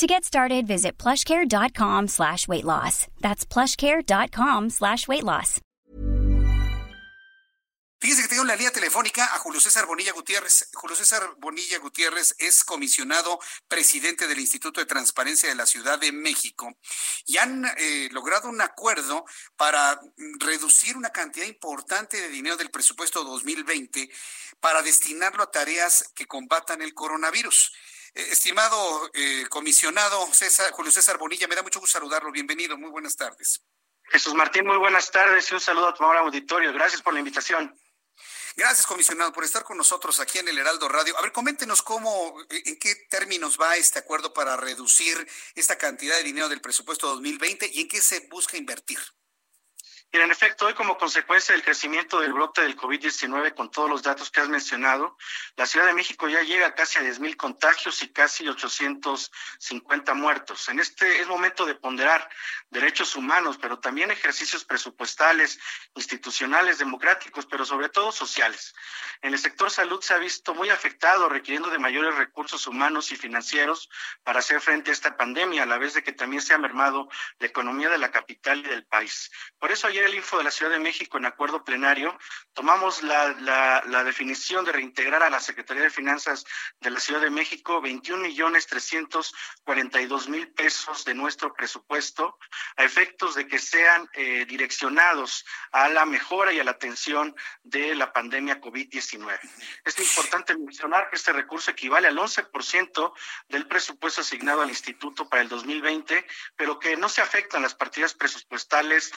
To get started, visit plushcare.com slash weight loss. That's plushcare.com slash weight loss. Fíjese que tengo en la línea telefónica a Julio César Bonilla Gutiérrez. Julio César Bonilla Gutiérrez es comisionado presidente del Instituto de Transparencia de la Ciudad de México y han eh, logrado un acuerdo para reducir una cantidad importante de dinero del presupuesto 2020 para destinarlo a tareas que combatan el coronavirus. Eh, estimado eh, comisionado César, Julio César Bonilla, me da mucho gusto saludarlo. Bienvenido, muy buenas tardes. Jesús Martín, muy buenas tardes y un saludo a tu auditorio. Gracias por la invitación. Gracias, comisionado, por estar con nosotros aquí en el Heraldo Radio. A ver, coméntenos cómo, en qué términos va este acuerdo para reducir esta cantidad de dinero del presupuesto 2020 y en qué se busca invertir. Y en efecto, hoy como consecuencia del crecimiento del brote del COVID-19, con todos los datos que has mencionado, la Ciudad de México ya llega casi a 10.000 contagios y casi 850 muertos. En este es momento de ponderar derechos humanos, pero también ejercicios presupuestales, institucionales, democráticos, pero sobre todo sociales. En el sector salud se ha visto muy afectado, requiriendo de mayores recursos humanos y financieros para hacer frente a esta pandemia, a la vez de que también se ha mermado la economía de la capital y del país. Por eso ayer el Info de la Ciudad de México en acuerdo plenario, tomamos la, la, definición de reintegrar a la Secretaría de Finanzas de la Ciudad de México 21 millones 342 mil pesos de nuestro presupuesto a efectos de que sean eh, direccionados a la mejora y a la atención de la pandemia COVID-19. Es importante mencionar que este recurso equivale al 11% del presupuesto asignado al instituto para el 2020, pero que no se afectan las partidas presupuestales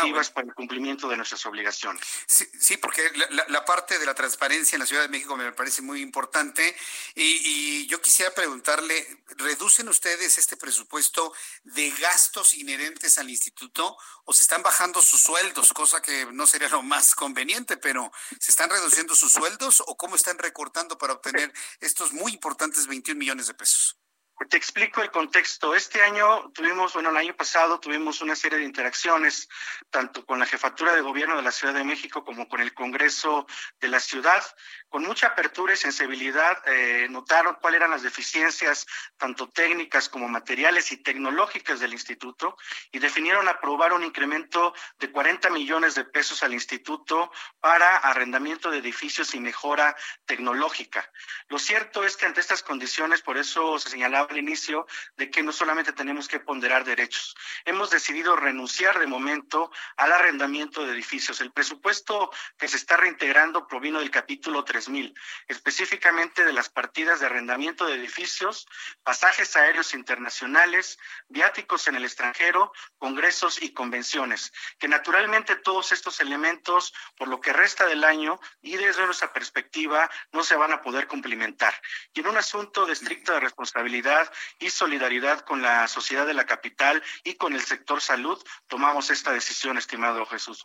Ah, para el cumplimiento de nuestras obligaciones. Sí, porque la, parte de la transparencia en la Ciudad de México me parece muy importante y, yo quisiera preguntarle, ¿reducen ustedes este presupuesto de gastos inherentes al instituto o se están bajando sus sueldos, cosa que no sería lo más conveniente, pero ¿se están reduciendo sus sueldos o cómo están recortando para obtener estos muy importantes 21 millones de pesos? Te explico el contexto. Este año tuvimos, bueno, el año pasado tuvimos una serie de interacciones, tanto con la jefatura de gobierno de la Ciudad de México como con el Congreso de la ciudad. Con mucha apertura y sensibilidad eh, notaron cuáles eran las deficiencias, tanto técnicas como materiales y tecnológicas del instituto, y definieron aprobar un incremento de 40 millones de pesos al instituto para arrendamiento de edificios y mejora tecnológica. Lo cierto es que ante estas condiciones, por eso se señalaba al inicio de que no solamente tenemos que ponderar derechos, hemos decidido renunciar de momento al arrendamiento de edificios. El presupuesto que se está reintegrando provino del capítulo 3000, específicamente de las partidas de arrendamiento de edificios, pasajes aéreos internacionales, viáticos en el extranjero, congresos y convenciones, que naturalmente todos estos elementos, por lo que resta del año y desde nuestra perspectiva, no se van a poder cumplimentar. Y en un asunto de estricta responsabilidad, y solidaridad con la sociedad de la capital y con el sector salud, tomamos esta decisión, estimado Jesús.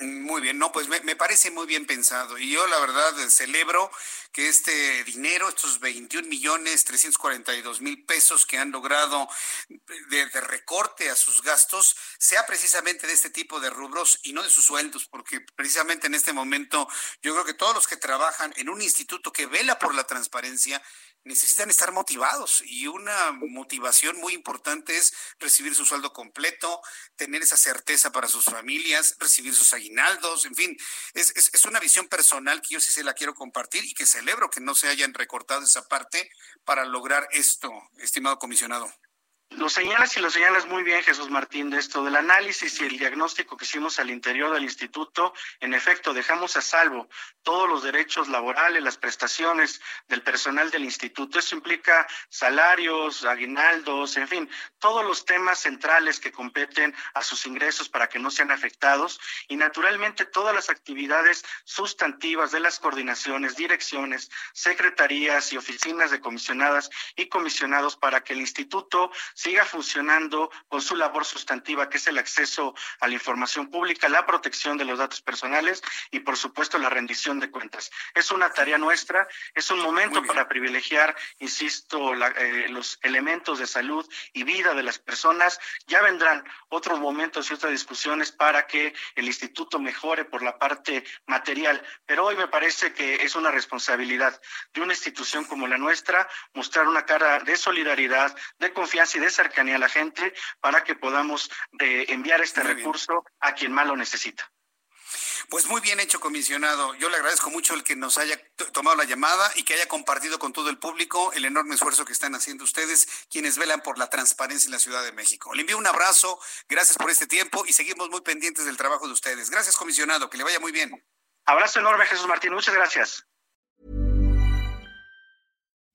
Muy bien, no, pues me, parece muy bien pensado. Y yo la verdad celebro que este dinero, estos 21 millones 342 mil pesos que han logrado de, de, recorte a sus gastos, sea precisamente de este tipo de rubros y no de sus sueldos, porque precisamente en este momento yo creo que todos los que trabajan en un instituto que vela por la transparencia necesitan estar motivados y una motivación muy importante es recibir su sueldo completo, tener esa certeza para sus familias, recibir sus aguinaldos, en fin, es, es, una visión personal que yo sí se la quiero compartir y que celebro que no se hayan recortado esa parte para lograr esto, estimado comisionado. Lo señalas y lo señalas muy bien, Jesús Martín, de esto del análisis y el diagnóstico que hicimos al interior del instituto. En efecto, dejamos a salvo todos los derechos laborales, las prestaciones del personal del instituto. Eso implica salarios, aguinaldos, en fin, todos los temas centrales que competen a sus ingresos para que no sean afectados y naturalmente todas las actividades sustantivas de las coordinaciones, direcciones, secretarías y oficinas de comisionadas y comisionados para que el instituto siga funcionando con su labor sustantiva, que es el acceso a la información pública, la protección de los datos personales y, por supuesto, la rendición de cuentas. Es una tarea nuestra, es un momento para privilegiar, insisto, eh, los elementos de salud y vida de las personas. Ya vendrán otros momentos y otras discusiones para que el instituto mejore por la parte material, pero hoy me parece que es una responsabilidad de una institución como la nuestra mostrar una cara de solidaridad, de confianza y de cercanía a la gente para que podamos eh, enviar este recurso a quien más lo necesita. Pues muy bien hecho, comisionado. Yo le agradezco mucho el que nos haya tomado la llamada y que haya compartido con todo el público el enorme esfuerzo que están haciendo ustedes, quienes velan por la transparencia en la Ciudad de México. Le envío un abrazo, gracias por este tiempo y seguimos muy pendientes del trabajo de ustedes. Gracias, comisionado, que le vaya muy bien. Abrazo enorme, Jesús Martín. Muchas gracias.